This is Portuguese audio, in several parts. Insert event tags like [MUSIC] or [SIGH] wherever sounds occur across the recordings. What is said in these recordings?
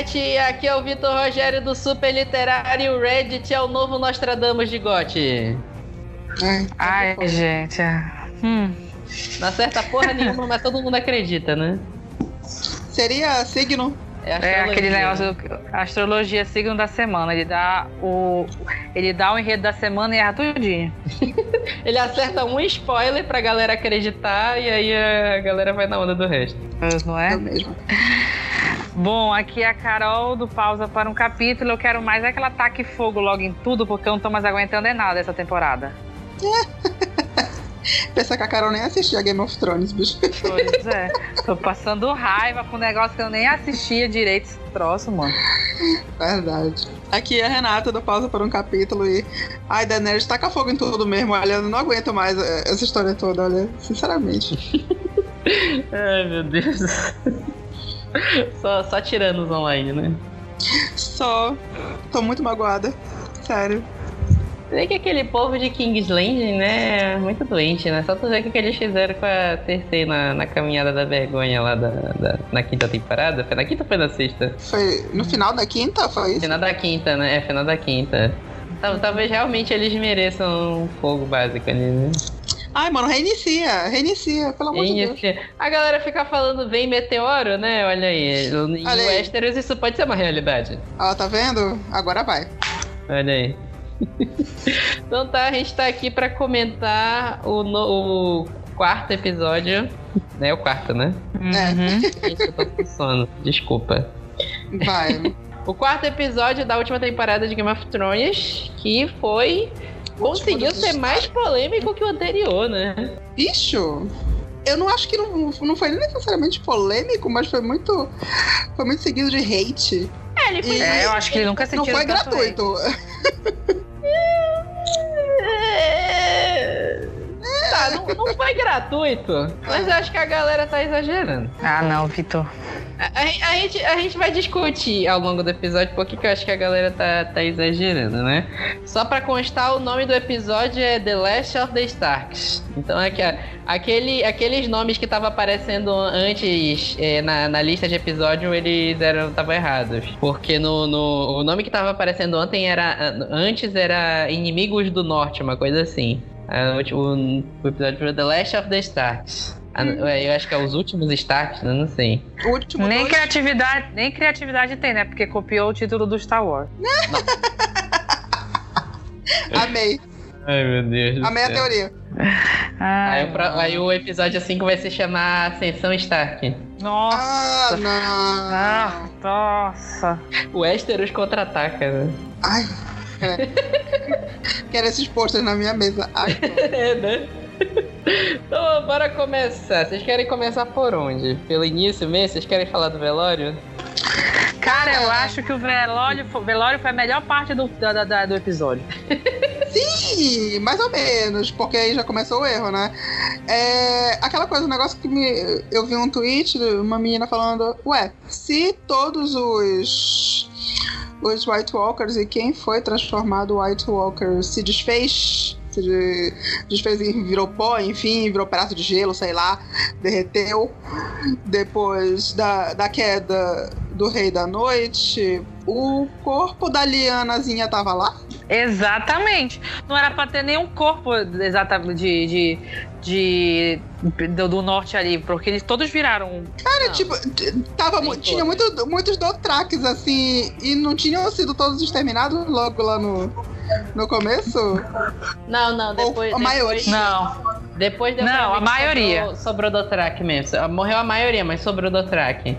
internet, aqui é o Vitor Rogério do Super Literário Reddit é o novo Nostradamus de GOT. Ai, gente. Hum. Não acerta porra nenhuma, mas todo mundo acredita, né? Seria signo? É, é aquele negócio, astrologia signo da semana. Ele dá o, ele dá o enredo da semana e erra tudinho. [LAUGHS] ele acerta um spoiler pra galera acreditar e aí a galera vai na onda do resto. Não é? é mesmo. Bom, aqui é a Carol do Pausa para um Capítulo. Eu quero mais é que ela taque fogo logo em tudo, porque eu não tô mais aguentando é nada essa temporada. [LAUGHS] Pensar que a Carol nem assistia Game of Thrones, bicho. Pois é. Tô passando raiva com um negócio que eu nem assistia direito esse troço, mano. Verdade. Aqui é a Renata do Pausa para um Capítulo e. Ai, Daenerys taca fogo em tudo mesmo. Olha, eu não aguento mais eh, essa história toda, olha. Sinceramente. [LAUGHS] Ai, meu Deus. Só, só tirando online, né? Só. Tô muito magoada. Sério. Vê que aquele povo de Kingsland, né, é muito doente, né? Só tu ver o que eles fizeram com a Cersei na, na caminhada da vergonha lá da, da, na quinta temporada. Foi na quinta ou foi na sexta? Foi no final da quinta, foi isso? Final da quinta, né? É, final da quinta. Talvez realmente eles mereçam um fogo básico ali, né? Ai, mano, reinicia, reinicia, pelo amor reinicia. de Deus. A galera fica falando vem meteoro, né? Olha aí. Em Westeros isso pode ser uma realidade. Ó, tá vendo? Agora vai. Olha aí. [LAUGHS] então tá, a gente tá aqui para comentar o, no, o, quarto episódio. Né? O quarto, né? É. [LAUGHS] Gente, eu tô com sono. Desculpa. Vai. [LAUGHS] o quarto episódio da última temporada de Game of Thrones, que foi. Conseguiu ser mais polêmico que o anterior, né? Bicho! eu não acho que não, não foi necessariamente polêmico, mas foi muito foi muito seguido de hate. É, ele foi e, é, eu acho que ele nunca sentiu Não foi gratuito. [LAUGHS] [LAUGHS] Tá, não, não foi gratuito, mas eu acho que a galera tá exagerando. Ah, não, Vitor. A, a, a, gente, a gente vai discutir ao longo do episódio porque que eu acho que a galera tá, tá exagerando, né? Só pra constar, o nome do episódio é The Last of the Starks. Então é que aquele, aqueles nomes que estavam aparecendo antes é, na, na lista de episódio, eles eram estavam errados. Porque no, no, o nome que estava aparecendo ontem era. Antes era Inimigos do Norte, uma coisa assim. É, o, o episódio foi The Last of the Starks. Hum. Eu acho que é os últimos Starks, né? Não sei. nem dois... criatividade, nem criatividade tem, né? Porque copiou o título do Star Wars. [LAUGHS] Amei. Ai, meu Deus. Amei a teoria. Ai, aí, o, aí, o episódio 5 vai se chamar Ascensão Stark. Nossa! Ah, não! Ah, nossa! O Westeros contra-ataca, né? Ai! [LAUGHS] Quero esses posters na minha mesa. Ai, [LAUGHS] é, né? Então, bora começar. Vocês querem começar por onde? Pelo início mesmo? Vocês querem falar do velório? Cara, eu acho que o velório, velório foi a melhor parte do, da, da, do episódio. [LAUGHS] Sim, mais ou menos, porque aí já começou o erro, né? É, aquela coisa, um negócio que me, eu vi um tweet, uma menina falando: Ué, se todos os os White Walkers e quem foi transformado White Walker se desfez se desfez virou pó, enfim, virou pedaço de gelo, sei lá, derreteu. Depois da, da queda do Rei da Noite, o corpo da Lianazinha tava lá? Exatamente. Não era pra ter nenhum corpo exatamente de, de, de do, do, norte ali, porque eles todos viraram. Cara, não. tipo, tava, tinha muito, muitos Dothraques, assim, e não tinham sido todos exterminados logo lá no, no começo? Não, não, depois. Ou, a maioria? Não. Depois deu Não, a maioria. Sobrou, sobrou Dothraki mesmo. Morreu a maioria, mas sobrou Dothraki.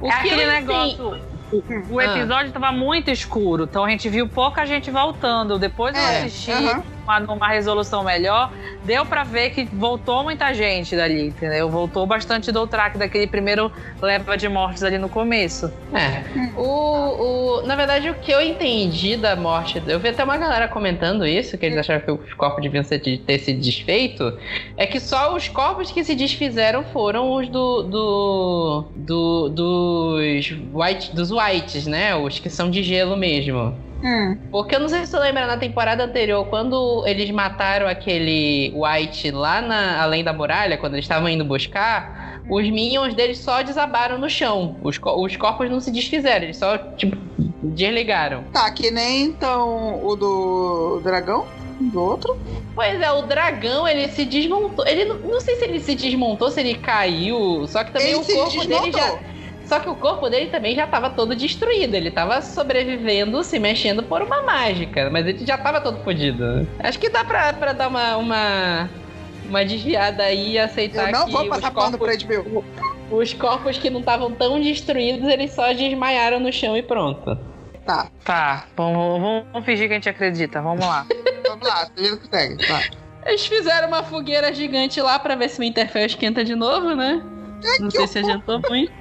O é aquele assim, o ah. episódio estava ah. muito escuro, então a gente viu pouca gente voltando. Depois eu é, assisti uh -huh. uma, numa resolução melhor, deu para ver que voltou muita gente dali, entendeu? Voltou bastante do track daquele primeiro leva de mortes ali no começo. É. O, o, na verdade, o que eu entendi da morte, eu vi até uma galera comentando isso, que eles acharam que os corpos deviam ser, ter se desfeito, é que só os corpos que se desfizeram foram os do, do, do dos white, dos whites, né? Os que são de gelo mesmo. Hum. Porque eu não sei se você lembra na temporada anterior, quando eles mataram aquele White lá na, além da muralha, quando eles estavam indo buscar, os minions deles só desabaram no chão. Os, os corpos não se desfizeram, eles só, tipo, desligaram. Tá, que nem então o do dragão? Do outro? Pois é, o dragão ele se desmontou. Ele não, não sei se ele se desmontou, se ele caiu. Só que também ele o corpo dele já. Só que o corpo dele também já estava todo destruído. Ele estava sobrevivendo, se mexendo por uma mágica. Mas ele já estava todo fodido. Acho que dá pra, pra dar uma, uma, uma desviada aí e aceitar Eu não que vou passar os corpos, pano pra HBO. Os corpos que não estavam tão destruídos, eles só desmaiaram no chão e pronto. Tá. Tá, vamos, vamos fingir que a gente acredita. Vamos lá. [LAUGHS] Vamos lá, você que segue. Eles fizeram uma fogueira gigante lá pra ver se o Winterfell esquenta de novo, né? Não sei se adiantou muito.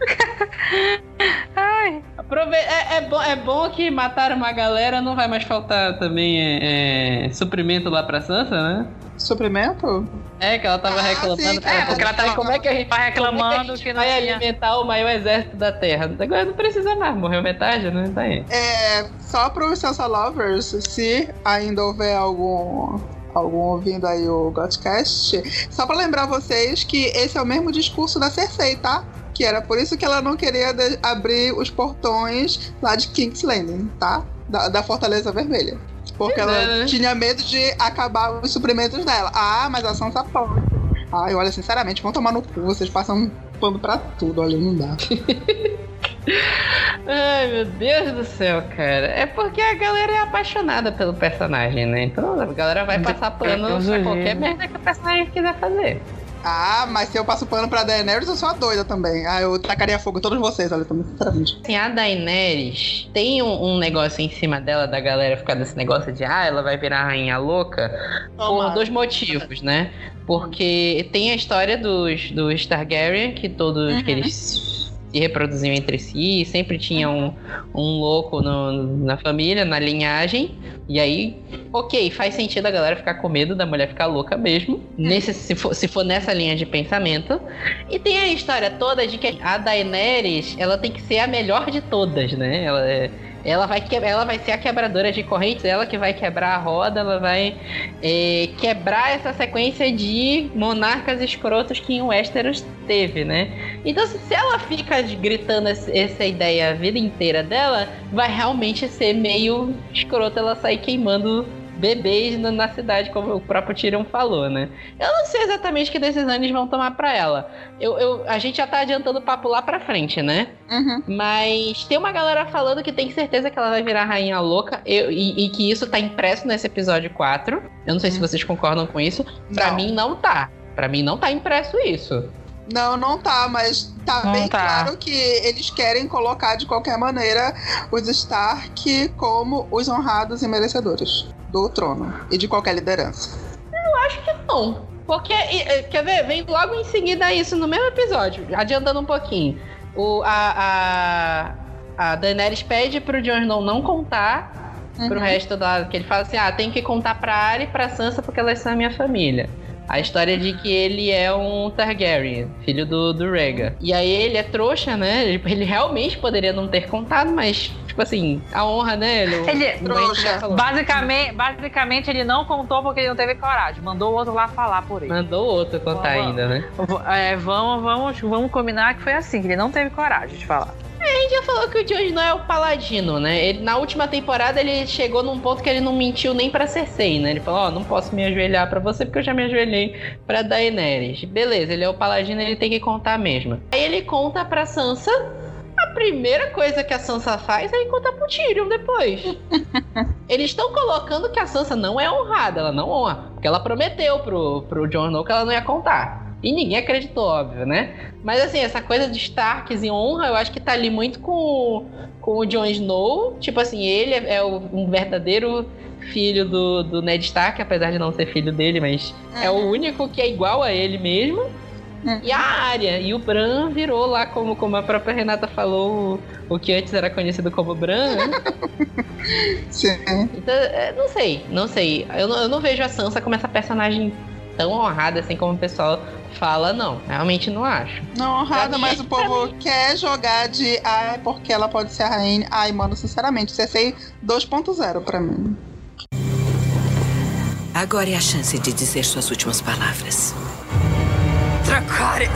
[LAUGHS] Ai. Aprove é, é, bom, é bom que mataram uma galera, não vai mais faltar também é, é, suprimento lá pra Sansa, né? Suprimento? É, que ela tava Ah, reclamando. sim, é, porque ela tava como é que a gente Tá reclamando é que, a gente que não vai tinha. alimentar o maior exército da Terra. Agora não precisa mais, morreu metade, né? Tá aí. É, só pro Sansa Lovers, se ainda houver algum algum ouvindo aí o Godcast, só pra lembrar vocês que esse é o mesmo discurso da Cersei, tá? Que era por isso que ela não queria abrir os portões lá de King's Landing, tá? Da, da Fortaleza Vermelha. Porque ela é, né? tinha medo de acabar os suprimentos dela. Ah, mas a Sansa pode. Ai, olha, sinceramente, vão tomar no cu, vocês passam pano pra tudo, olha, não dá. [LAUGHS] Ai, meu Deus do céu, cara. É porque a galera é apaixonada pelo personagem, né? Então a galera vai passar pano pra qualquer merda que o personagem quiser fazer. Ah, mas se eu passo pano pra Daenerys, eu sou a doida também. Ah, eu tacaria fogo em todos vocês, olha, também, sinceramente. Assim, a Daenerys tem um, um negócio em cima dela da galera ficar desse negócio de ah, ela vai virar rainha louca por dois motivos, né? Porque tem a história dos, dos Targaryen, que todos Uhum. que eles se reproduziam entre si, sempre tinha um, um louco no- na família, na linhagem. E aí, ok, faz sentido a galera ficar com medo da mulher ficar louca mesmo, nesse, se, for, se for nessa linha de pensamento. E tem a história toda de que a Daenerys, ela tem que ser a melhor de todas, né? Ela, é- ela, vai, que- ela vai ser a quebradora de correntes, ela que vai quebrar a roda, ela vai é, quebrar essa sequência de monarcas escrotos que em Westeros teve, né? Então, se ela fica gritando essa ideia a vida inteira dela, vai realmente ser meio escroto ela sair queimando bebês na, na cidade, como o próprio Tyrion falou, né? Eu não sei exatamente que decisão eles vão tomar pra ela. Eu, eu- a gente já tá adiantando o papo lá pra frente, né? Uhum. Mas tem uma galera falando que tem certeza que ela vai virar rainha louca eu- e, e que isso tá impresso nesse episódio 4. Eu não sei se vocês concordam com isso. Pra Não. mim não tá. Pra mim não tá impresso isso. Não, não tá, mas tá Não bem tá. claro que eles querem colocar de qualquer maneira os Stark como os honrados e merecedores do trono e de qualquer liderança. Não. Porque, e, e, quer ver? Vem logo em seguida isso no mesmo episódio, adiantando um pouquinho. O, a, a, a Daenerys pede pro Jon Snow não contar pro Uhum. resto da. Que ele fala assim: ah, tem que contar pra Arya e pra Sansa porque elas são a minha família. A história de que ele é um Targaryen, filho do, do Rhaegar. E aí ele é trouxa, né? Ele, ele realmente poderia não ter contado, mas, tipo assim, a honra, né? Ele, Ele- o Wendy Trouxa. Basicamente, basicamente, ele não contou porque ele não teve coragem. Mandou o outro lá falar por ele. Mandou outro contar Vamos- ainda, né? É, vamos, vamos, vamos combinar que foi assim, que ele não teve coragem de falar. A gente já falou que o Jon Snow é o paladino, né? Ele, na última temporada ele chegou num ponto que ele não mentiu nem pra Cersei, né? Ele falou, ó, não posso me ajoelhar pra você porque eu já me ajoelhei pra Daenerys. Beleza, ele é o paladino, ele tem que contar mesmo. Aí ele conta pra Sansa. A primeira coisa que a Sansa faz é ir contar pro Tyrion depois. [LAUGHS] Eles estão colocando que a Sansa não é honrada, ela não honra. Porque ela prometeu pro, pro Jon Snow que ela não ia contar. E ninguém acreditou, óbvio, né? Mas assim, essa coisa de Starks e honra, eu acho que tá ali muito com, com o Jon Snow. Tipo assim, ele é, é um verdadeiro filho do, do Ned Stark, apesar de não ser filho dele, mas é o único que é igual a ele mesmo. Uhum. E a Arya. E o Bran virou lá, como, como a própria Renata falou, o, o que antes era conhecido como Bran, né? [LAUGHS] Sim. Então, é, não sei, não sei. Eu eu não vejo a Sansa como essa personagem tão honrada assim como o pessoal fala, não. Realmente não acho. Não honrada, mas o povo quer jogar de ai, porque ela pode ser a rainha. Ai, mano, sinceramente, CSI 2.0 pra mim. Agora é a chance de dizer suas últimas palavras. Dracarys!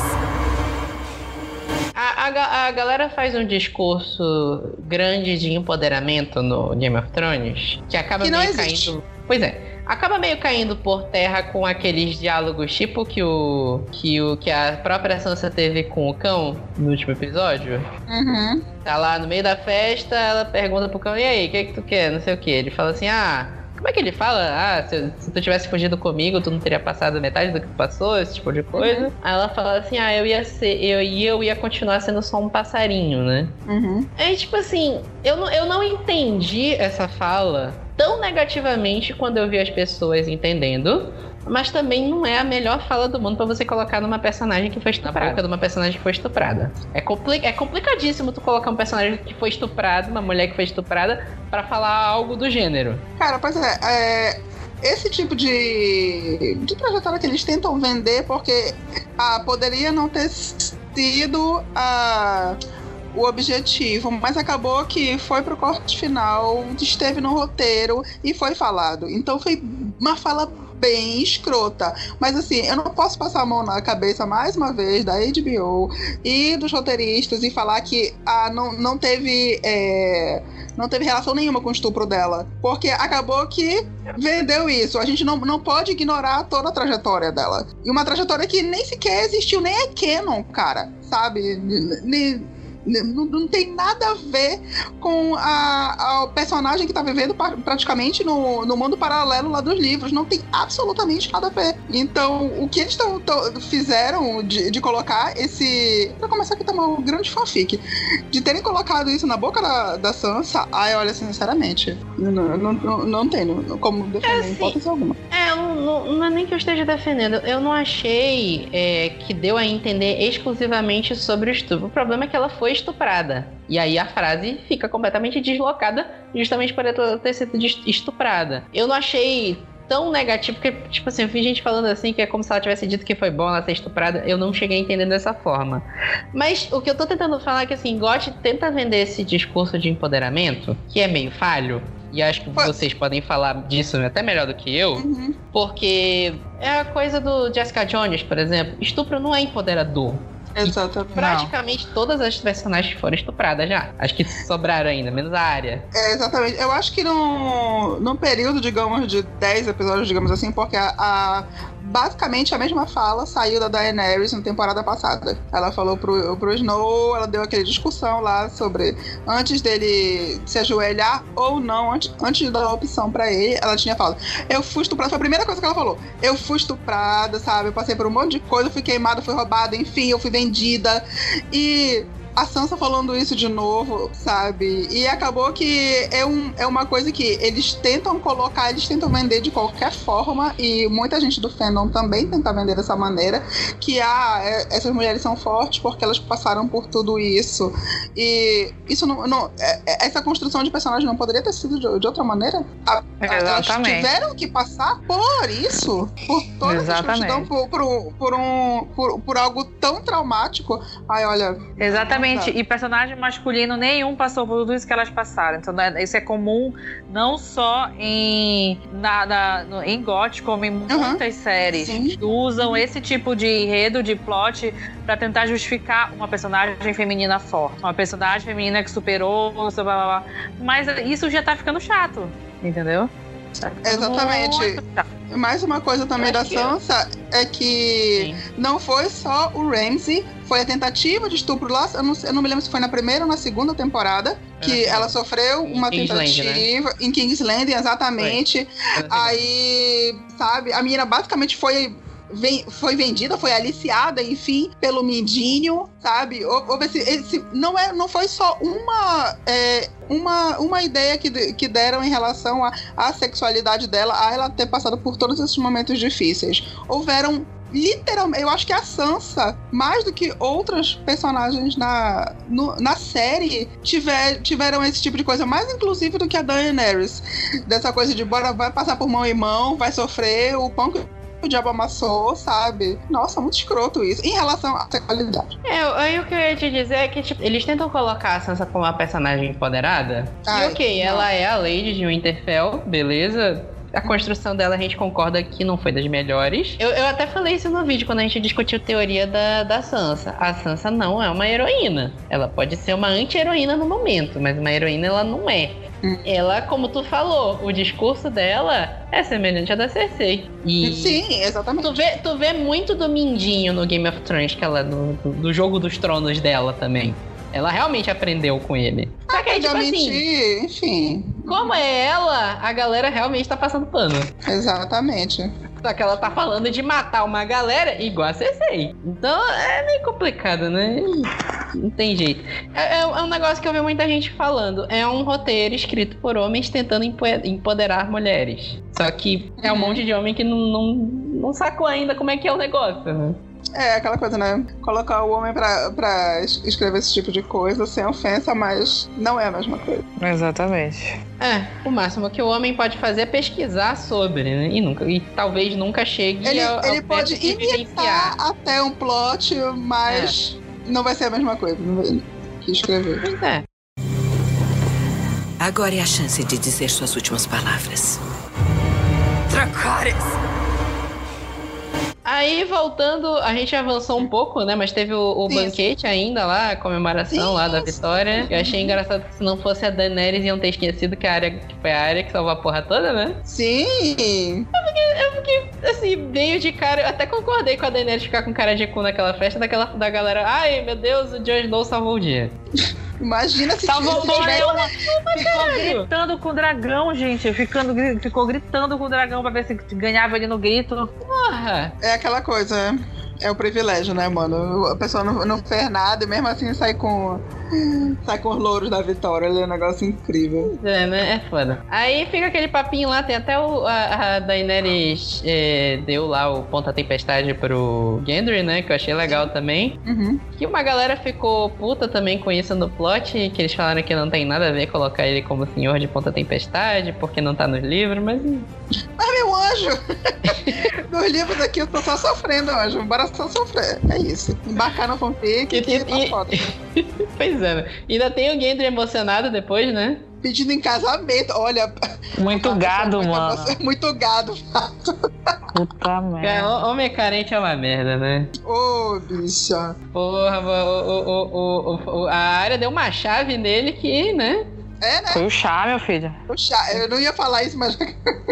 a, a, a, galera faz um discurso grande de empoderamento no Game of Thrones que acaba que meio caindo. Pois é. Acaba meio caindo por terra com aqueles diálogos tipo que o. que o que a própria Sansa teve com o cão no último episódio. Uhum. Tá lá no meio da festa, ela pergunta pro cão, e aí, o que, que tu quer? Não sei o que. Ele fala assim, ah como é que ele fala? Ah, se, se, tu tivesse fugido comigo, tu não teria passado metade do que tu passou, esse tipo de coisa. Uhum. Aí ela fala assim: ah, eu ia ser. Eu, eu ia continuar sendo só um passarinho, né? Uhum. Aí, tipo assim, eu não, eu não entendi essa fala tão negativamente quando eu vi as pessoas entendendo mas também não é a melhor fala do mundo para você colocar numa personagem que foi estuprada, numa personagem que foi estuprada. É, compli é complicadíssimo tu colocar um personagem que foi estuprado, uma mulher que foi estuprada, para falar algo do gênero. Cara, pois é, é esse tipo de, de trajetória que eles tentam vender, porque ah, poderia não ter sido a. o objetivo, mas acabou que foi pro corte final, esteve no roteiro e foi falado. Então foi uma fala bem escrota. Mas assim, eu não posso passar a mão na cabeça mais uma vez da HBO e dos roteiristas e falar que ah, não, não teve. É, não teve relação nenhuma com o estupro dela. Porque acabou que vendeu isso. A gente não, não pode ignorar toda a trajetória dela. E uma trajetória que nem sequer existiu, nem é canon, cara. Sabe? Nem não, não tem nada a ver com a, a personagem que tá vivendo praticamente no, no mundo paralelo lá dos livros. Não tem absolutamente nada a ver. Então, o que eles tão, tão fizeram de, de, colocar esse. Pra começar aqui, tá uma grande fanfic. De terem colocado isso na boca da, da Sansa, ai, olha, sinceramente, não, não, não, não tenho como defender é, assim, hipótese alguma. É, não, não, é nem que eu esteja defendendo. Eu não achei é, que deu a entender exclusivamente sobre o estupro. O problema é que ela foi estuprada. E aí a frase fica completamente deslocada justamente por ela ter sido estuprada. Eu não achei tão negativo, porque, tipo assim, eu vi gente falando assim que é como se ela tivesse dito que foi bom ela ser estuprada. Eu não cheguei a entender dessa forma. Mas o que eu tô tentando falar é que, assim, Gotti tenta vender esse discurso de empoderamento, que é meio falho. E acho que vocês podem falar disso até melhor do que eu, uhum. porque é a coisa do Jessica Jones, por exemplo. Estupro não é empoderador. Exatamente. praticamente não. todas as personagens foram estupradas já. Acho que sobraram ainda, menos a área. É, exatamente. Eu acho que num, num período, digamos, de 10 episódios, digamos assim, porque a, a basicamente a mesma fala saiu da Daenerys na temporada passada. Ela falou pro, pro Snow, ela deu aquela discussão lá sobre antes dele se ajoelhar ou não, antes, antes de dar a opção para ele, ela tinha falado: Eu fui estuprada. Foi a primeira coisa que ela falou. Eu fui estuprada, sabe? Eu passei por um monte de coisa, fui queimada, fui roubada, enfim, eu fui vendida. E a Sansa falando isso de novo, sabe? E acabou que é, um, é uma coisa que eles tentam colocar, eles tentam vender de qualquer forma, e muita gente do fandom também tenta vender dessa maneira, que ah, é, essas mulheres são fortes porque elas passaram por tudo isso. E isso não. não é, é essa construção de personagem não poderia ter sido de, de outra maneira? A, elas tiveram que passar por isso, por toda Exatamente. essa por, por, por, um, por, por algo tão traumático. Ai, olha. Exatamente Exatamente. E personagem masculino nenhum passou por tudo isso que elas passaram. Então né, isso é comum não só em, na, na no, em GOT, como em muitas uhum. séries. Sim. Que usam esse tipo de enredo, de plot, para tentar justificar uma personagem feminina forte. Uma personagem feminina que superou, blá, blá, blá. Mas isso já tá ficando chato, entendeu? Tá Exatamente. Mais uma coisa também da Sansa é que Sim. não foi só o Ramsey, foi a tentativa de estupro lá. Eu não, eu não me lembro se foi na primeira ou na segunda temporada que ela sofreu uma Kingsland, tentativa né? em Kingsland, exatamente. Aí, sabe, a menina basicamente foi foi vendida, foi aliciada, enfim, pelo Mindinho, sabe? Esse, esse, não, é, não foi só uma, é, uma, uma ideia que, que deram em relação à sexualidade dela, a ela ter passado por todos esses momentos difíceis. Houveram literalmente, eu acho que a Sansa, mais do que outras personagens na, no, na série, tiver, tiveram esse tipo de coisa, mais inclusive do que a Daenerys. Dessa coisa de bora, vai passar por mão em mão, vai sofrer, o pão que o diabo amassou, sabe? Nossa, muito escroto isso. Em relação à sexualidade. É, aí o que eu ia te dizer é que, tipo, eles tentam colocar a Sansa como uma personagem empoderada. Ai, e ok, não. ela é a Lady de Winterfell, beleza? A construção dela a gente concorda que não foi das melhores. Eu, eu até falei isso no vídeo quando a gente discutiu teoria da, da Sansa. A Sansa não é uma heroína. Ela pode ser uma anti-heroína no momento, mas uma heroína ela não é. Hum. Ela, como tu falou, o discurso dela é semelhante à da Cersei. E Sim, exatamente. Tu vê, tu vê muito do Mindinho no Game of Thrones, que ela, no, do jogo dos tronos dela também. Ela realmente aprendeu com ele. Só que aí, tipo assim, enfim. Como é ela, a galera realmente tá passando pano. Exatamente. Só que ela tá falando de matar uma galera igual a Cersei. Então é meio complicado, né? Não tem jeito. É, é, é, um negócio que eu vi muita gente falando. É um roteiro escrito por homens tentando empoderar mulheres. Só que é um uhum. monte de homem que não, não, não sacou ainda como é que é o negócio, né? É, aquela coisa, né? Colocar o homem pra, pra escrever esse tipo de coisa sem ofensa, mas não é a mesma coisa. Exatamente. É, o máximo que o homem pode fazer é pesquisar sobre, né? E, nunca, e talvez nunca chegue ele, ao, Ele pode imitar até um plot, mas é. não vai ser a mesma coisa que escrever. Pois é. Agora é a chance de dizer suas últimas palavras. Dracarys! Aí, voltando, a gente avançou um pouco, né? Mas teve o, o banquete ainda lá, a comemoração Sim. lá da vitória. Eu achei engraçado que se não fosse a Daenerys, iam ter esquecido que a área que foi a área que salvou a porra toda, né? Sim! Eu fiquei, eu fiquei assim, meio de cara. Eu até concordei com a Daenerys ficar com cara de cu naquela festa daquela, da galera. Ai, meu Deus, o Jon Snow salvou o dia. [LAUGHS] Imagina se Salvou se tiver... Ela ficou gritando com o dragão, gente. Ficando, ficou gritando com o dragão pra ver se ganhava ele no grito. Porra! É aquela coisa, é o privilégio, né, mano? A pessoa não, não fez nada e mesmo assim sai com Sai com os louros da vitória, ele é um negócio incrível. É, né? É foda. Aí fica aquele papinho lá, tem até o, a, a Daenerys é, deu lá o Ponta Tempestade pro Gendry, né? Que eu achei legal também. Uhum. Que uma galera ficou puta também com isso no plot, que eles falaram que não tem nada a ver colocar ele como senhor de Ponta Tempestade, porque não tá nos livros, mas. Anjo! nos [LAUGHS] livros aqui eu tô só sofrendo, anjo. Bora só sofrer. É isso. Embarcar no fanfic e, e, tá e, foda. [LAUGHS] pois é. Ainda tem o Gendry emocionado depois, né? Pedindo em casamento. Olha. Muito [LAUGHS] gado, muito mano. Muito gado, Puta merda. É, homem carente é uma merda, né? Ô, oh, bicha. Porra, o, o, o, a área deu uma chave nele que, né? É, né? Foi o chá, meu filho. O chá. Eu não ia falar isso, mas.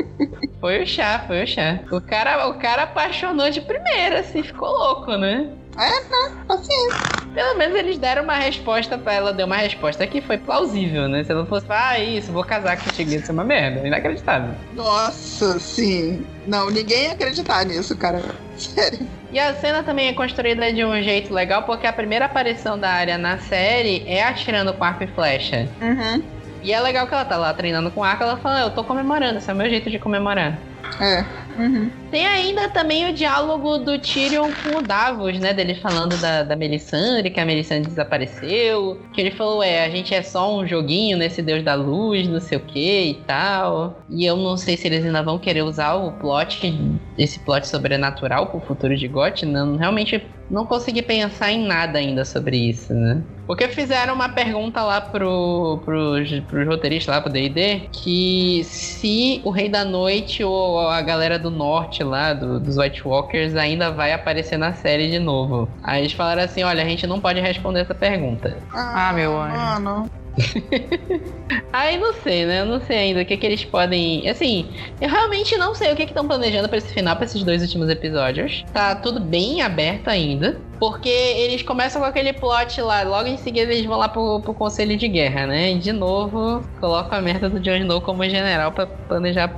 [LAUGHS] foi o chá, foi o chá. O cara, o cara apaixonou de primeira, assim, ficou louco, né? É, né? Assim. Pelo menos eles deram uma resposta pra ela, deu uma resposta que foi plausível, né? Se não fosse, ah, isso, vou casar contigo, isso é uma merda, inacreditável. Nossa, sim. Não, ninguém ia acreditar nisso, cara. Sério. E a cena também é construída de um jeito legal, porque a primeira aparição da área na série é atirando com arco e flecha. Uhum. E é legal que ela tá lá treinando com arco, ela fala, eu tô comemorando, esse é o meu jeito de comemorar. É. Uhum. Tem ainda também o diálogo do Tyrion com o Davos, né? Dele falando da, da Melisandre, que a Melisandre desapareceu. Que ele falou, é, a gente é só um joguinho nesse Deus da Luz, não sei o que e tal. E eu não sei se eles ainda vão querer usar o plot, esse plot sobrenatural pro futuro de Goth. Não, realmente não consegui pensar em nada ainda sobre isso, né? Porque fizeram uma pergunta lá pro, pros, pros roteiristas lá pro D&D que se o Rei da Noite ou a galera do Norte lá, do, dos White Walkers, ainda vai aparecer na série de novo. Aí eles falaram assim, olha, a gente não pode responder essa pergunta. Ah, meu anjo. Ah, não. [LAUGHS] Aí não sei, né? Eu não sei ainda o que, que eles podem. Assim, eu realmente não sei o que estão planejando para esse final, para esses dois últimos episódios. Tá tudo bem aberto ainda. Porque eles começam com aquele plot lá, logo em seguida eles vão lá pro, pro Conselho de Guerra, né? E de novo, colocam a merda do Jon Snow como general para planejar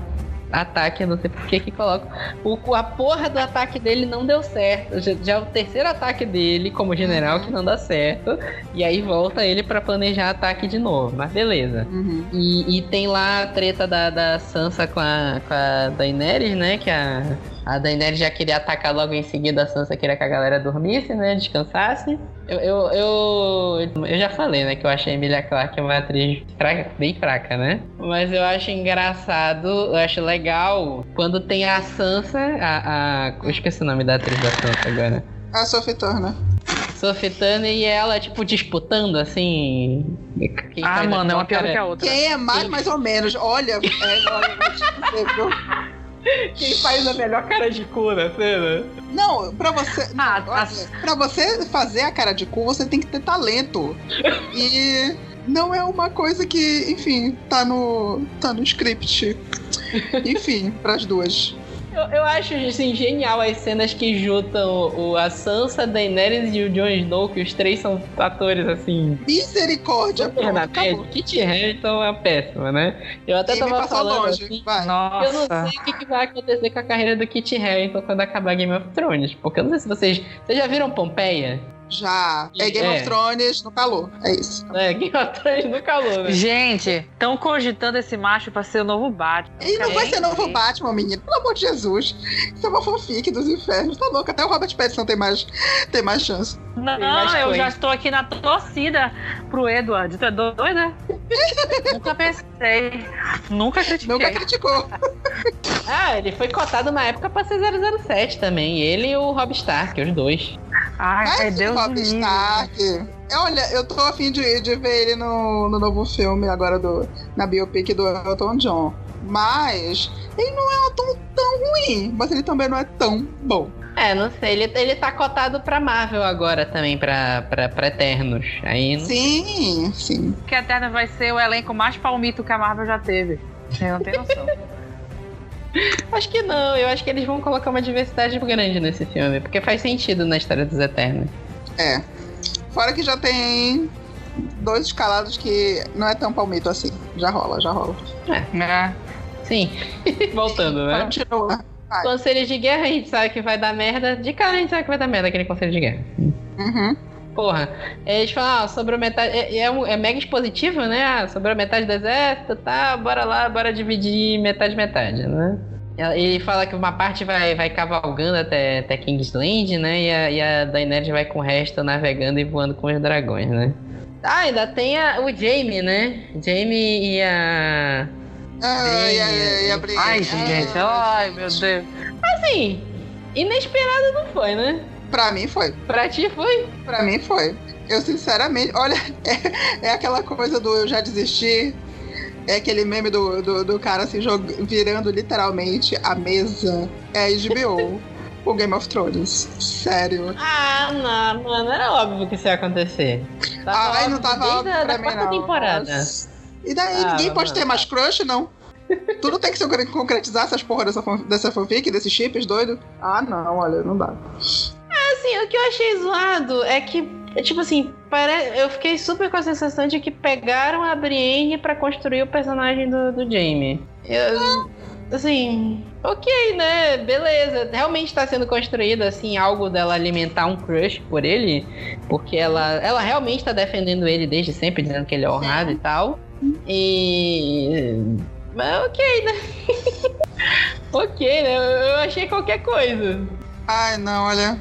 ataque, não sei por que que coloca. O, a porra do ataque dele não deu certo. Já, já é o terceiro ataque dele como general que não dá certo. E aí volta ele para planejar ataque de novo. Mas beleza. Uhum. E, e, tem lá a treta da, da Sansa com a, com a Daenerys, né? Que a, a Daenerys já queria atacar logo em seguida, a Sansa queria que a galera dormisse, né? Descansasse. Eu, eu, eu, eu já falei, né? Que eu achei a Emilia Clarke uma atriz fraca, bem fraca, né? Mas eu acho engraçado, eu acho legal quando tem a Sansa, a. a eu esqueci o nome da atriz da Sansa agora. A Sophie Turner. Sophie Turner e ela, tipo, disputando, assim. ah, mano, é uma pior que a outra. Quem é mais, mais ou menos? Olha, é, olha, [LAUGHS] Quem faz a melhor cara de cu na cena? Não, pra você. Ah, não, olha, pra você fazer a cara de cu, você tem que ter talento. E não é uma coisa que, enfim, tá no, tá no script. Enfim, pras duas. Eu, eu acho assim, genial as cenas que juntam o, a Sansa, a Daenerys e o Jon Snow, que os três são atores assim. Misericórdia, acabou. Kit Harington é péssima, né? Eu até Ele tava falando longe. assim, vai. Nossa. eu não sei o que, que, vai acontecer com a carreira do Kit Harington quando acabar Game of Thrones, porque eu não sei se vocês, vocês já viram Pompeia? Já. É Game é. of Thrones no calor. É isso. É, Game of Thrones no calor, né? Gente, estão cogitando esse macho pra ser o novo Batman. Ele não vai ser o novo Batman, menino. Pelo amor de Jesus. Isso é uma fanfic dos infernos. Tá louco. Até o Robert Pattinson tem mais, tem mais chance. Não, mais eu já estou aqui na torcida pro Edward. Tu é doido, né? [LAUGHS] Nunca pensei. Nunca critiquei. Nunca criticou. ah, ele foi cotado na época pra ser 007 também. Ele e o Rob Stark, os dois. Ai, é Deus Rob Stark. Olha, eu tô afim de, de ver ele no, no novo filme agora do, na biopic do Elton John. Mas ele não é tão, tão ruim, mas ele também não é tão bom. É, não sei. Ele, ele tá cotado pra Marvel agora também, pra, pra, pra Eternos. Aí não... Sim, sim. Que Eternos vai ser o elenco mais palmito que a Marvel já teve. Você não tem noção. [LAUGHS] [LAUGHS] acho que não, eu acho que eles vão colocar uma diversidade grande nesse filme, porque faz sentido na história dos Eternos. É. Fora que já tem dois escalados que não é tão palmito assim. Já rola, já rola. É. é. Sim. [LAUGHS] Voltando, né? Continua. Conselho de guerra, a gente sabe que vai dar merda. De cara a gente sabe que vai dar merda aquele conselho de guerra. Uhum. Porra, eles falam, ah, sobrou metade. É, é, é, mega expositivo, né? Ah, sobrou metade do exército, tá? Bora lá, bora dividir metade, metade, né? Ele fala que uma parte vai, vai cavalgando até, até Kingsland, né? E a, e a Daenerys vai com o resto navegando e voando com os dragões, né? Ah, ainda tem a, o Jamie, né? Jamie e a. Ai, ai, ai, ai, gente, ai, meu Deus. Assim, inesperado não foi, né? Pra mim foi. Pra ti foi? Pra mim foi. Eu sinceramente, olha, [LAUGHS] é, é aquela coisa do eu já desisti. É aquele meme do, do, do cara assim, jog, virando literalmente a mesa. É HBO. o Game of Thrones. Sério. Ah, não, mano, era óbvio que isso ia acontecer. Tava Ai, não tava óbvio da, pra da mim, não. temporada. Nossa. E daí, ah, ninguém pode ter mais crush, não? Tudo tem que se concretizar essas porra dessa, dessa fanfic, desses chips doido? Ah, não, olha, não dá. É, assim, o que eu achei zoado é que, tipo assim, pare... eu fiquei super com a sensação de que pegaram a Brienne para construir o personagem do, do Jamie. Eu, assim, ok, né? Beleza. Realmente tá sendo construído, assim, algo dela alimentar um crush por ele. Porque ela, ela realmente tá defendendo ele desde sempre, dizendo que ele é honrado e tal. E. Mas ok, né? [LAUGHS] ok, né? Eu achei qualquer coisa. Ai, não, olha.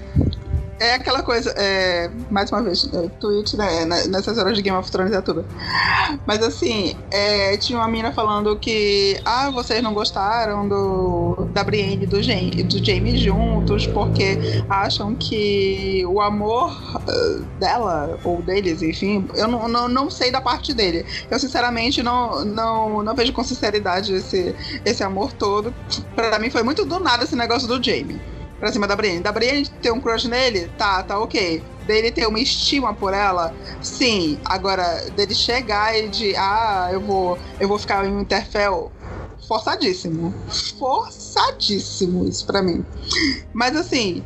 É aquela coisa, é, mais uma vez, é, Twitch, né, nessas horas de Game of Thrones é tudo. Mas assim, é, tinha uma mina falando que, ah, vocês não gostaram do, da Brienne e do, do Jamie juntos porque acham que o amor uh, dela, ou deles, enfim, eu não, não, não sei da parte dele. Eu sinceramente não, não, não vejo com sinceridade esse, esse amor todo. Pra mim foi muito do nada esse negócio do Jamie pra cima da Brienne. Da Brienne ter um crush nele, tá, tá ok. Dele ter uma estima por ela, sim. Agora, dele chegar e de, ah, eu vou, eu vou ficar em Winterfell, forçadíssimo. Forçadíssimo isso pra mim. Mas assim,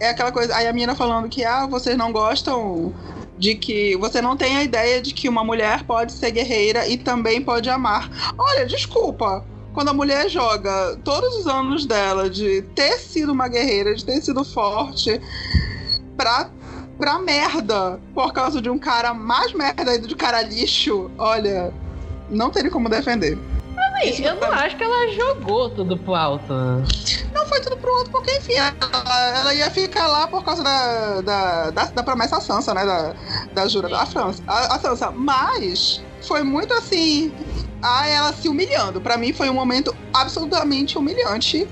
é aquela coisa. Aí a menina falando que, ah, vocês não gostam de que você não tem a ideia de que uma mulher pode ser guerreira e também pode amar. Olha, desculpa quando a mulher joga todos os anos dela de ter sido uma guerreira, de ter sido forte, pra, pra merda, por causa de um cara mais merda ainda de cara lixo, olha, não teria como defender. Mas, eu não acho que ela jogou tudo pro alto. Não foi tudo pro alto, porque, enfim, ela, ela ia ficar lá por causa da, da, da, da promessa Sansa, né? Da, da jura da França. A, a Sansa. Mas foi muito assim a ela se humilhando. Para mim foi um momento absolutamente humilhante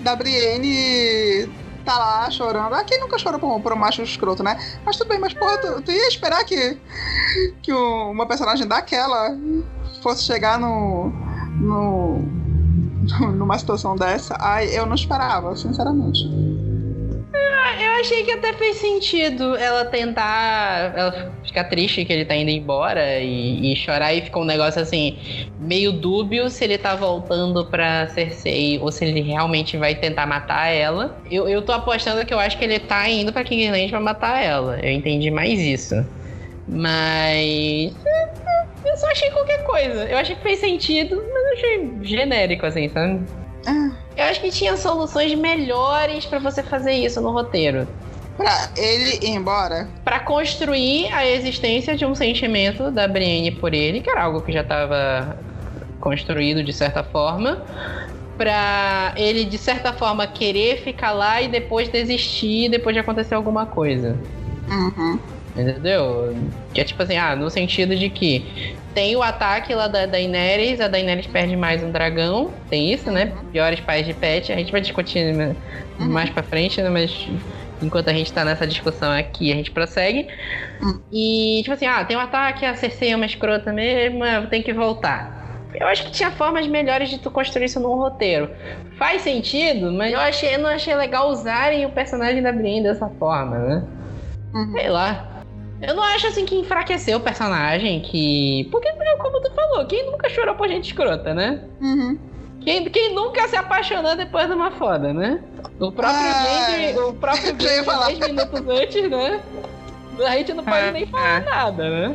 da Brienne tá lá chorando. Ah, quem nunca chorou por, por um macho escroto, né? Mas tudo bem, mas porra, tu, tu ia esperar que, que uma personagem daquela fosse chegar no. no. [LAUGHS] numa situação dessa? Ai, eu não esperava, sinceramente. Eu achei que até fez sentido ela tentar. Ela ficar triste que ele tá indo embora e, e, chorar e ficou um negócio assim, meio dúbio se ele tá voltando pra Cersei ou se ele realmente vai tentar matar ela. Eu, eu tô apostando que eu acho que ele tá indo pra Kingland pra matar ela. Eu entendi mais isso. Mas. Eu só achei qualquer coisa. Eu achei que fez sentido, mas eu achei genérico, assim, sabe? Ah. Eu acho que tinha soluções melhores para você fazer isso no roteiro. Pra ele ir embora? Pra construir a existência de um sentimento da Brienne por ele, que era algo que já estava construído de certa forma. Pra ele, de certa forma, querer ficar lá e depois desistir depois de acontecer alguma coisa. Uhum. Entendeu? Que é tipo assim, ah, no sentido de que tem o ataque lá da Daenerys, a Daenerys perde mais um dragão, tem isso, né? Piores pais de pet, a gente vai discutir uhum. mais pra frente, né? Mas enquanto a gente tá nessa discussão aqui, a gente prossegue. Uhum. E, tipo assim, ah, tem um ataque, a Cersei é uma escrota mesmo, tem que voltar. Eu acho que tinha formas melhores de tu construir isso num roteiro. Faz sentido, mas eu, achei, eu não achei legal usarem o personagem da Brienne dessa forma, né? Uhum. Sei lá. Eu não acho assim que enfraqueceu o personagem, que. Porque, como tu falou, quem nunca chorou por gente escrota, né? Uhum. Quem, quem nunca se apaixonou depois de uma foda, né? O próprio ah, Gendy, o próprio [LAUGHS] Gendy, 10 minutos antes, né? A gente não pode ah, nem falar ah. nada, né?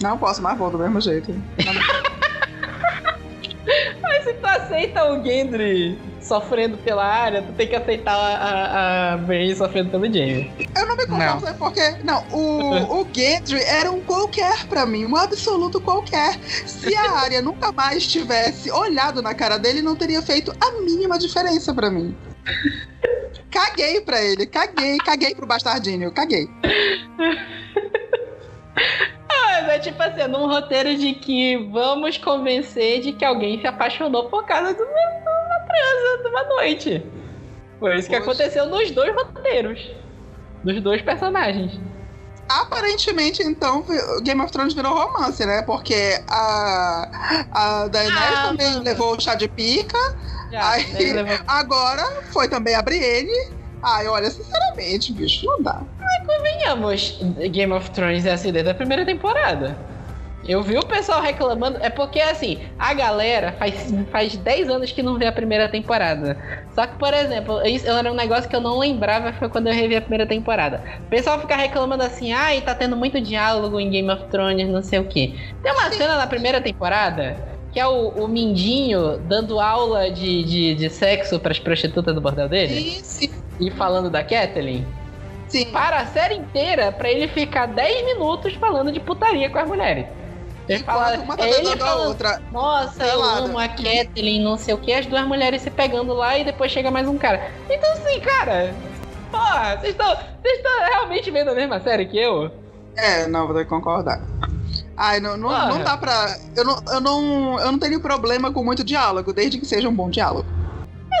Não posso, mas vou do mesmo jeito. [LAUGHS] mas se tu aceita o Gendry sofrendo pela área, tu tem que aceitar a, a, a sofrendo pelo Jamie. Eu não me conformo, é porque. Não, o, o Gendry era um qualquer para mim, um absoluto qualquer. Se a [LAUGHS] área nunca mais tivesse olhado na cara dele, não teria feito a mínima diferença para mim. Caguei pra ele, caguei, caguei pro bastardinho, caguei. [LAUGHS] Ah, é tipo assim, num roteiro de que vamos convencer de que alguém se apaixonou por causa do meu transa numa noite. Foi isso Poxa. que aconteceu nos dois roteiros. Dos dois personagens. Aparentemente, então, Game of Thrones virou romance, né? Porque a, a Daenerys ah, também mano. levou o chá de pica. Já, aí, agora foi também a Brienne. Ai, olha, sinceramente, bicho, não dá. Mas convenhamos, Game of Thrones é assim desde a primeira temporada. Eu vi o pessoal reclamando. É porque, assim, a galera faz, faz 10 anos que não vê a primeira temporada. Só que, por exemplo, isso era um negócio que eu não lembrava foi quando eu revi a primeira temporada. O pessoal fica reclamando assim, ai, tá tendo muito diálogo em Game of Thrones, não sei o que. Tem uma cena na primeira temporada que é o, o Mindinho dando aula de, de, de sexo pras prostitutas do bordel dele. Sim, sim. E falando da Kathleen. Sim. Para a série inteira, pra ele ficar 10 minutos falando de putaria com as mulheres. Fala, uma tá ele falando, outra. Nossa, eu amo a Kathleen, não sei o que, as duas mulheres se pegando lá e depois chega mais um cara. Então assim, cara, porra, vocês estão realmente vendo a mesma série que eu? É, não, vou ter que concordar. Ai, não, não, não dá pra. Eu não, eu, não, eu não tenho problema com muito diálogo, desde que seja um bom diálogo.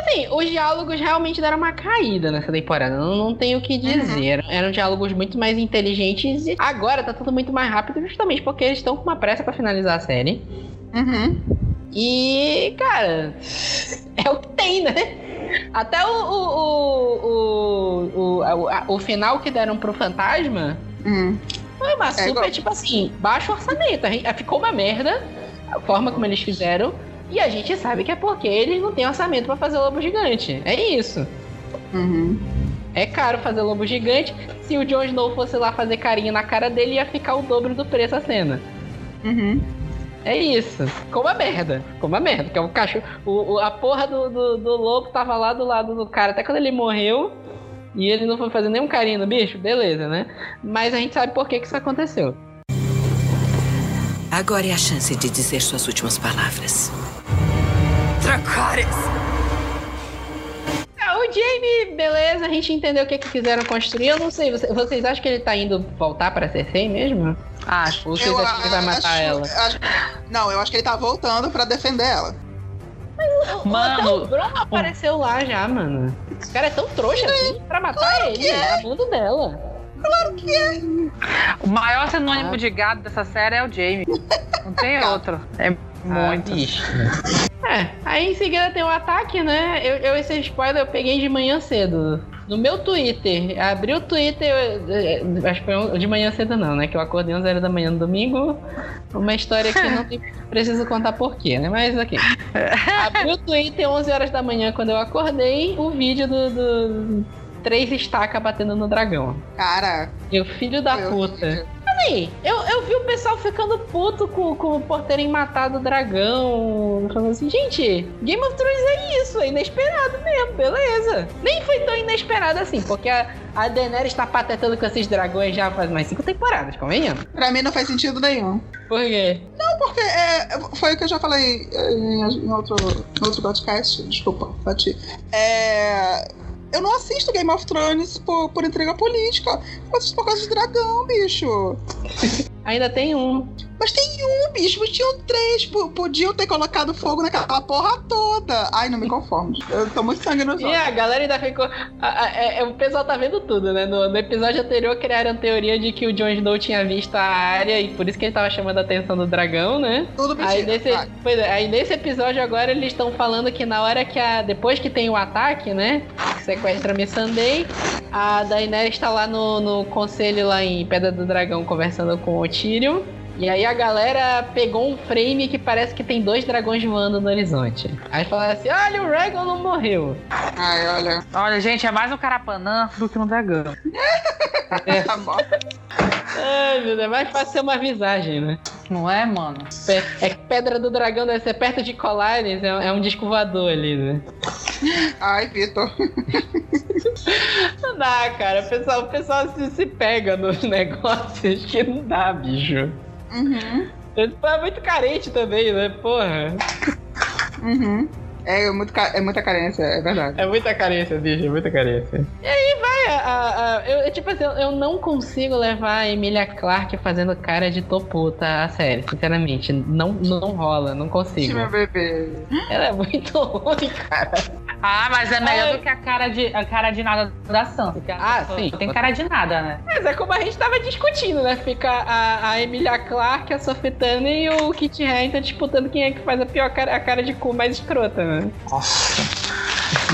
Assim, os diálogos realmente deram uma caída nessa temporada. Não, não tenho o que dizer. Uhum. Eram diálogos muito mais inteligentes e agora tá tudo muito mais rápido, justamente porque eles estão com uma pressa para finalizar a série. Uhum. E, cara, é o que tem, né? Até o, o, o, o, o, o final que deram pro fantasma uhum. foi uma é super, tipo assim, baixo orçamento. Ficou uma merda a forma como eles fizeram. E a gente sabe que é porque eles não têm orçamento para fazer lobo gigante. É isso. Uhum. É caro fazer lobo gigante. Se o Jon Snow fosse lá fazer carinho na cara dele, ia ficar o dobro do preço a cena. Uhum. É isso. Ficou uma merda. Ficou uma merda. Porque o cachorro. O, o, a porra do, do, do, lobo tava lá do lado do cara. Até quando ele morreu. E ele não foi fazer nenhum carinho no bicho, beleza, né? Mas a gente sabe por que, que isso aconteceu. Agora é a chance de dizer suas últimas palavras. Dracarys! É, o Jamie, beleza, a gente entendeu o que, que quiseram construir. Eu não sei, vocês acham que ele tá indo voltar pra Cersei mesmo? Acho. Ou vocês acham que ele vai matar acho, ela? Acho, não, eu acho que ele tá voltando pra defender ela. Mas mano, o Bron apareceu lá já, mano. O cara é tão trouxa assim pra matar claro ele, é. amando dela. Claro que é. O maior sinônimo ah. de gado dessa série é o Jamie. Não tem [LAUGHS] outro. É muito. Ah, [LAUGHS] é, aí em seguida tem o um ataque, né? Eu, eu, esse spoiler eu peguei de manhã cedo. No meu Twitter, abri o Twitter, acho que foi de manhã cedo não, né? Que eu acordei 11 horas da manhã no domingo. Uma história que não [LAUGHS] tem, preciso contar porquê, né? Mas aqui. Abri o Twitter 11 horas da manhã quando eu acordei, o vídeo do, do três estacas batendo no dragão. Cara. Meu filho da puta. Assim, eu, eu vi o pessoal ficando puto com, com por terem matado o dragão. Falando assim, gente, Game of Thrones é isso, é inesperado mesmo, beleza. Nem foi tão inesperado assim, porque a, a Daenerys tá patetando com esses dragões já faz mais cinco temporadas, convenhamos. Pra mim não faz sentido nenhum. Por quê? Não, porque é, foi o que eu já falei em, em outro, em outro podcast. Desculpa, Fati. É eu não assisto Game of Thrones por, por intriga política. Eu assisto por causa de dragão, bicho. Ainda tem um. Mas tem um, bicho. Mas tinham três. P podiam ter colocado fogo naquela porra toda. Ai, não me conformo. Eu tô muito sangue nos olhos. E a galera ainda ficou. A, a, a, é, o pessoal tá vendo tudo, né? No, no, episódio anterior criaram a teoria de que o Jon Snow tinha visto a área e por isso que ele tava chamando a atenção do dragão, né? Tudo mentira. Aí nesse, pois é, aí nesse episódio agora eles estão falando que na hora que a. Depois que tem o ataque, né? Que sequestra a Missandei, a Daenerys tá lá no, no conselho lá em Pedra do Dragão conversando com o Tyrion. E aí a galera pegou um frame que parece que tem dois dragões voando no horizonte. Aí falaram assim: olha, o Rhaegon não morreu. Ai, olha. Olha, gente, é mais um carapanã do que um dragão. é. [LAUGHS] Tá Ai, meu Deus, é mais fácil ser uma visagem, né? Não é, mano? É que Pedra do Dragão deve ser perto de Colares, é, é um disco voador ali, né? Ai, Vitor. [LAUGHS] Não dá, cara. O pessoal, o pessoal se, se pega nos [LAUGHS] negócios que não dá, bicho. Uhum. É muito carente também, né? Porra. Uhum. É, muito, é muita carência, é verdade. É muita carência, bicho, é muita carência. E aí vai, a, a, a eu, tipo assim, eu não consigo levar a Emilia Clarke fazendo cara de toputa a série, sinceramente. Não, não rola, não consigo. Meu bebê. Ela é muito ruim, cara. Ah, mas é melhor Ai. do que a cara de, a cara de nada da Sansa. Ah, sim. Tem cara de nada, né? Mas é como a gente tava discutindo, né? Fica a, a Emilia Clarke, a Turner e o Kit Harington disputando quem é que faz a pior cara, a cara de cu mais escrota, né? Nossa.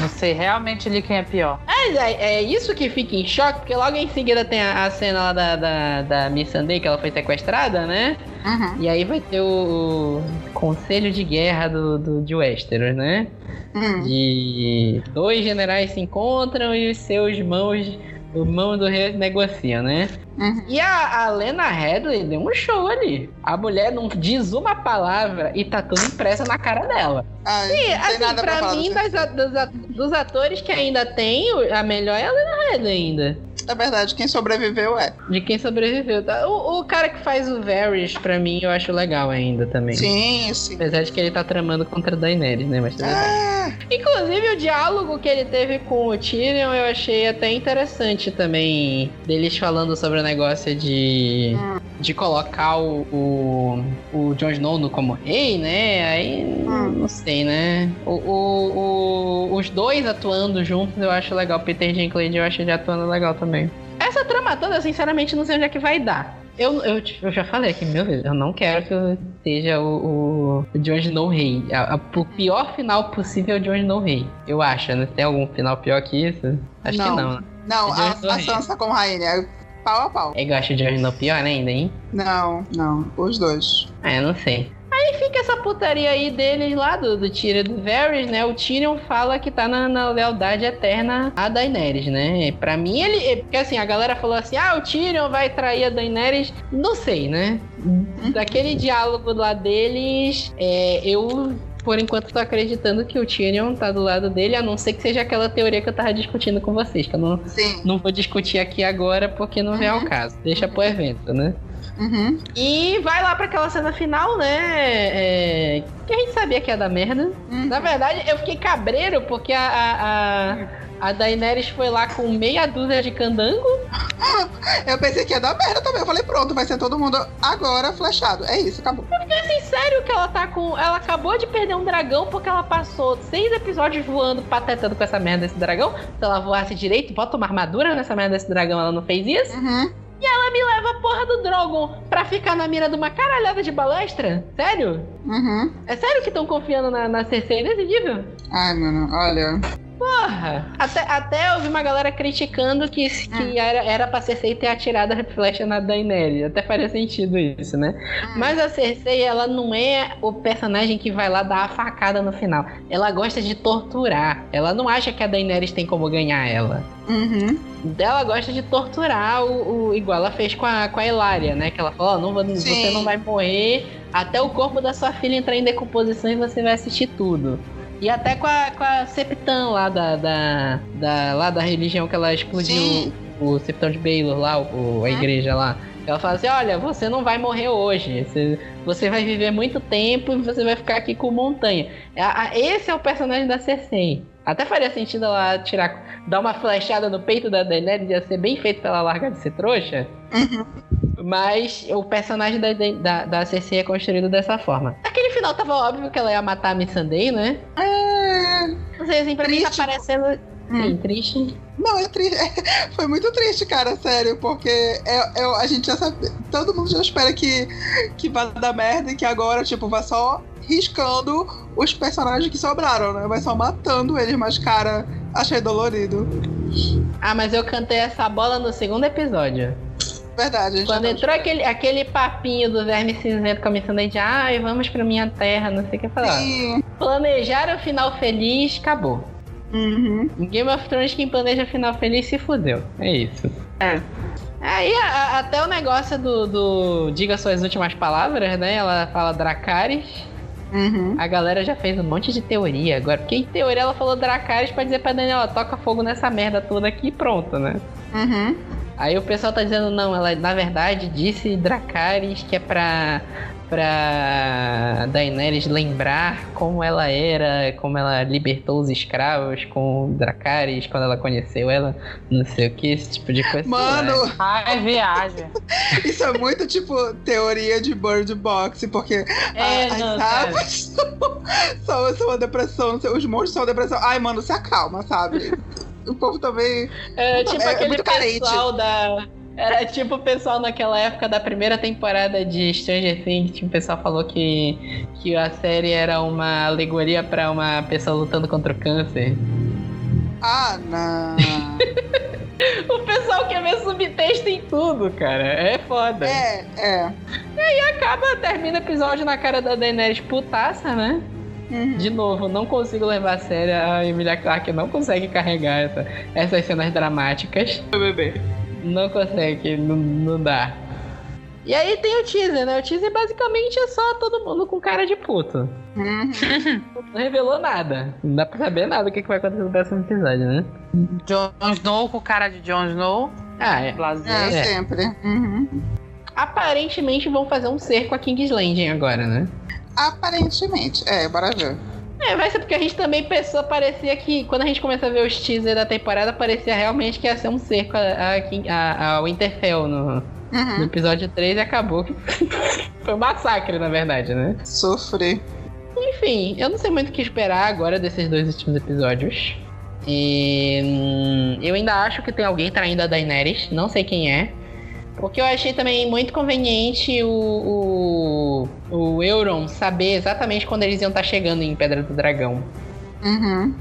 Não sei realmente ali quem é pior. É, é, é, isso que fica em choque, porque logo em seguida tem a, a cena lá da, da, da Miss Sunday, que ela foi sequestrada, né? Uhum. E aí vai ter o, o conselho de guerra do, do, de Westeros, né? Uhum. De dois generais se encontram e os seus mãos o mão do rei negocia, né? Uhum. E a, a Lena Headley deu um show ali. A mulher não diz uma palavra e tá tudo impressa na cara dela. Ai, e, assim, pra, pra mim, das, dos, dos atores que ainda tem, a melhor é a Lena Headley ainda. É verdade, quem sobreviveu é. De quem sobreviveu. Tá? O, o cara que faz o Varys, pra mim, eu acho legal ainda também. Sim, sim. Apesar de que ele tá tramando contra a Daenerys, né? Mas ah. Inclusive, o diálogo que ele teve com o Tyrion, eu achei até interessante também. Deles falando sobre o negócio de... De colocar o, o, o Jon Snow como rei, né? Aí, hum. não sei, né? O, o, o, os dois atuando juntos, eu acho legal. Peter Dinklage, eu acho ele atuando legal também. Essa trama toda, sinceramente, não sei onde é que vai dar. Eu, eu, eu já falei aqui, meu Deus, eu não quero que seja o, o Jon Snow rei. A, a, o pior final possível é o Jon Snow rei. Eu acho, né? Tem algum final pior que isso? Acho não. que não. Não, é a, a Sansa como rainha. Pau a pau. É eu acho o Jon Snow pior ainda, hein? Não, não. Os dois. É, não sei. Aí fica essa putaria aí deles lá, do, do Tyrion do Varys, né? O Tyrion fala que tá na, na lealdade eterna a Daenerys, né? Pra mim, ele... É, porque assim, a galera falou assim, ah, o Tyrion vai trair a Daenerys. Não sei, né? Daquele diálogo lá deles, é, eu por enquanto tô acreditando que o Tyrion tá do lado dele, a não ser que seja aquela teoria que eu tava discutindo com vocês, que eu não, não vou discutir aqui agora porque não vem ao uhum. caso. Deixa pro evento, né? Uhum. E vai lá para aquela cena final, né? É, que a gente sabia que ia dar merda. Uhum. Na verdade, eu fiquei cabreiro porque a, a, a a Daenerys foi lá com meia dúzia de candango. [LAUGHS] Eu pensei que ia dar merda também. Eu falei, pronto, vai ser todo mundo agora flechado. É isso, acabou. Fiquei assim, sério que ela tá com. Ela acabou de perder um dragão porque ela passou seis episódios voando, patetando com essa merda desse dragão. Se ela voasse direito, bota uma armadura nessa merda desse dragão, ela não fez isso. Uhum. E ela me leva a porra do Drogon pra ficar na mira de uma caralhada de balestra? Sério? Uhum. É sério que estão confiando na, na Cersei nesse nível? Ai, mano, olha. Porra! Até, até eu vi uma galera criticando que, que era, era pra Cersei ter atirado a flecha na Daenerys. Até faria sentido isso, né? Mas a Cersei, ela não é o personagem que vai lá dar a facada no final. Ela gosta de torturar. Ela não acha que a Daenerys tem como ganhar ela. Uhum. Ela gosta de torturar o, o, igual ela fez com a, com a Elária, né? Que ela falou, oh, não, você não vai morrer até o corpo da sua filha entrar em decomposição e você vai assistir tudo. E até com a, com a Septã lá da, da, da, lá da religião que ela explodiu Sim. o Septão de Baylor lá, o, a igreja lá. Ela fala assim: olha, você não vai morrer hoje. Você, você vai viver muito tempo e você vai ficar aqui com montanha. Esse é o personagem da Cersei. Até faria sentido ela tirar, dar uma flechada no peito da Daenerys, ia ser bem feito pra ela largar de ser trouxa. Uhum. Mas o personagem da, da, da Cersei é construído dessa forma. Aquele final tava óbvio que ela ia matar a Missandei, né? É. Não sei, assim, pra triste. mim tá parecendo. Hum. Sim, triste. Não, é triste. [LAUGHS] Foi muito triste, cara, sério, porque é, é, a gente já sabe. Todo mundo já espera que, que vá dar merda e que agora, tipo, vai só riscando os personagens que sobraram, né? Vai só matando eles, mas, cara, achei dolorido. Ah, mas eu cantei essa bola no segundo episódio. Verdade. Quando entrou aquele, aquele papinho do verme cinzento começando a dizer, ai, vamos pra minha terra, não sei o que falar. Planejaram o final feliz, acabou. Uhum. Game of Thrones, quem planeja final feliz se fudeu. É isso. É. Aí a, a, até o negócio do, do, Diga suas últimas palavras, né? Ela fala Dracarys. Uhum. A galera já fez um monte de teoria agora. Porque em teoria ela falou Dracarys pra dizer pra Daniela, toca fogo nessa merda toda aqui e pronto, né? Uhum. Aí o pessoal tá dizendo, não, ela na verdade disse Dracarys que é pra, pra Daenerys lembrar como ela era, como ela libertou os escravos com Dracarys quando ela conheceu ela, não sei o que, esse tipo de coisa. Mano! Ai, viagem. Isso é muito tipo teoria de Bird Box, porque é, as não, aves [LAUGHS] são, são uma depressão, os monstros são uma depressão. Ai, mano, se acalma, sabe? O povo também. É, tipo é, aquele pessoal da. Era tipo o pessoal naquela época da primeira temporada de Stranger Things, o pessoal falou que, que a série era uma alegoria para uma pessoa lutando contra o câncer. Ah, não. [LAUGHS] o pessoal quer ver subtexto em tudo, cara. É foda. É, é. E aí acaba, termina o episódio na cara da Daenerys putaça, né? Uhum. De novo, não consigo levar a sério. A Emilia Clarke não consegue carregar essa, essas cenas dramáticas. Bebê. Não consegue, não, não dá. E aí tem o teaser, né? O teaser basicamente é só todo mundo com cara de puto. Uhum. não revelou nada. Não dá pra saber nada o que, vai acontecer no próximo episódio, né? Jon Snow com cara de Jon Snow. Ah, é. Blazer. É, é. sempre. Uhum. Aparentemente vão fazer um cerco a King's Landing agora, né? Aparentemente. É, bora ver. É, vai ser porque a gente também pensou, parecia que quando a gente começou a ver os teasers da temporada, parecia realmente que ia ser um cerco a, a, a Winterfell no, uhum. no episódio 3 e acabou [LAUGHS] foi um massacre, na verdade, né? Sofri. Enfim, eu não sei muito o que esperar agora desses dois últimos episódios. E, hum, eu ainda acho que tem alguém traindo a Daenerys, não sei quem é. O que eu achei também muito conveniente o, o, o Euron saber exatamente quando eles iam estar tá chegando em Pedra do Dragão. Uhum.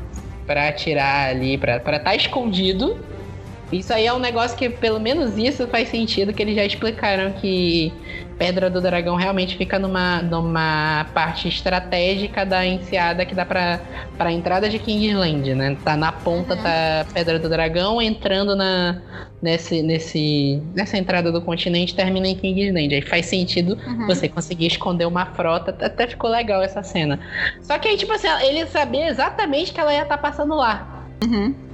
Pra atirar ali, pra estar tá escondido. Isso aí é um negócio que, pelo menos isso, faz sentido, que eles já explicaram que Pedra do Dragão realmente fica numa, numa parte estratégica da enseada que dá pra, pra entrada de Kingsland, né? Tá na ponta uhum. da Pedra do Dragão, entrando na, nesse, nesse, nessa entrada do continente, termina em Kingsland. Aí faz sentido uhum. você conseguir esconder uma frota. Até ficou legal essa cena. Só que aí, tipo assim, ele sabia exatamente que ela ia estar tá passando lá. Uhum.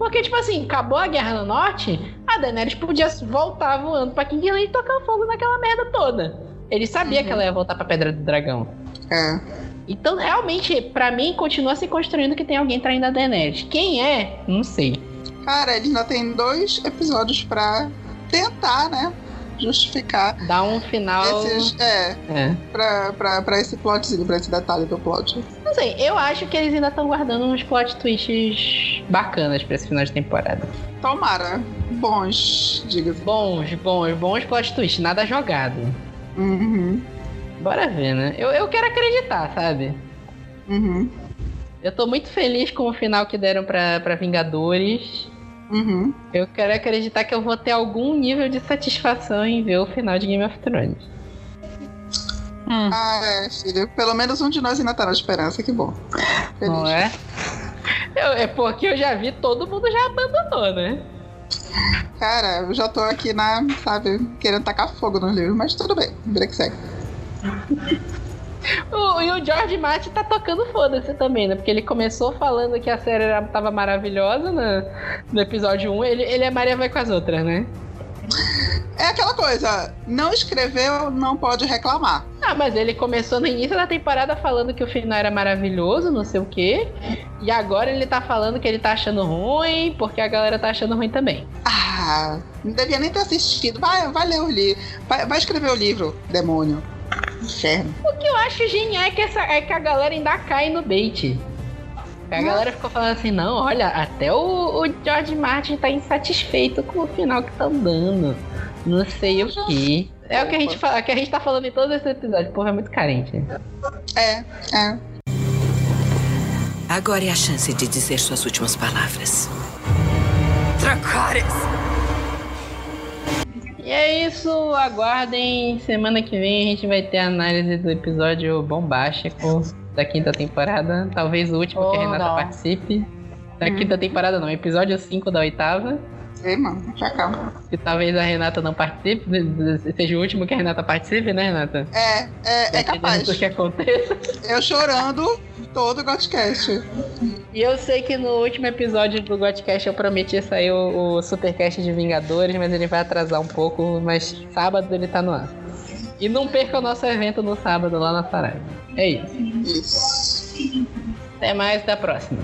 Porque, tipo assim, acabou a guerra no norte, a Daenerys podia voltar voando pra Kingsley e tocar fogo naquela merda toda. Ele sabia uhum. que ela ia voltar pra Pedra do Dragão. É. Então, realmente, para mim, continua se construindo que tem alguém traindo a Daenerys. Quem é? Não sei. Cara, eles ainda tem dois episódios pra tentar, né? Justificar. Dar um final. Esses, é. é. Pra, pra, pra esse plotzinho, pra esse detalhe do plot. Não sei, eu acho que eles ainda estão guardando uns plot twists bacanas pra esse final de temporada. Tomara. Bons, diga-se. Bons, bons, bons plot twists, nada jogado. Uhum. Bora ver, né? Eu, eu quero acreditar, sabe? Uhum. Eu tô muito feliz com o final que deram pra, pra Vingadores. Uhum. Eu quero acreditar que eu vou ter algum nível de satisfação em ver o final de Game of Thrones. Hum. Ah, é, filho. Pelo menos um de nós ainda tá na esperança, que bom. Feliz. Não é? Eu, é porque eu já vi todo mundo já abandonou, né? Cara, eu já tô aqui na, sabe, querendo tacar fogo nos livros, mas tudo bem, vida que segue. o, e o George Martin tá tocando foda-se também, né? Porque ele começou falando que a série era, tava maravilhosa no, no episódio 1, ele, ele é Maria vai com as outras, né? É aquela coisa, não escreveu, não pode reclamar. Ah, mas ele começou no início da temporada falando que o final era maravilhoso, não sei o quê. E agora ele tá falando que ele tá achando ruim, porque a galera tá achando ruim também. Ah, não devia nem ter assistido. Vai, vai ler o livro. Vai, vai escrever o livro, demônio. Inferno. O que eu acho genial é que, essa, é que a galera ainda cai no bait. A galera ficou falando assim, não, olha, até o, o George Martin tá insatisfeito com o final que estão dando. Não sei o que. É o que a gente fala, que a gente tá falando em todos esses episódios. Porra, é muito carente. É, é. Agora é a chance de dizer suas últimas palavras. Dracarys! E é isso, aguardem. Semana que vem a gente vai ter a análise do episódio bombástico da quinta temporada. Talvez o último oh, que a Renata não. participe. Da hum. quinta temporada não, episódio 5 da oitava. Ei, mano, já calma. Que talvez a Renata não participe, seja o último que a Renata participe, né, Renata? É, é, é capaz. Que aconteça. Eu chorando todo o Godcast. E eu sei que no último episódio do Godcast eu prometi sair o, o Supercast de Vingadores, mas ele vai atrasar um pouco, mas sábado ele tá no ar. E não perca o nosso evento no sábado lá na Saraiva. É isso. Isso. Até mais, até a próxima.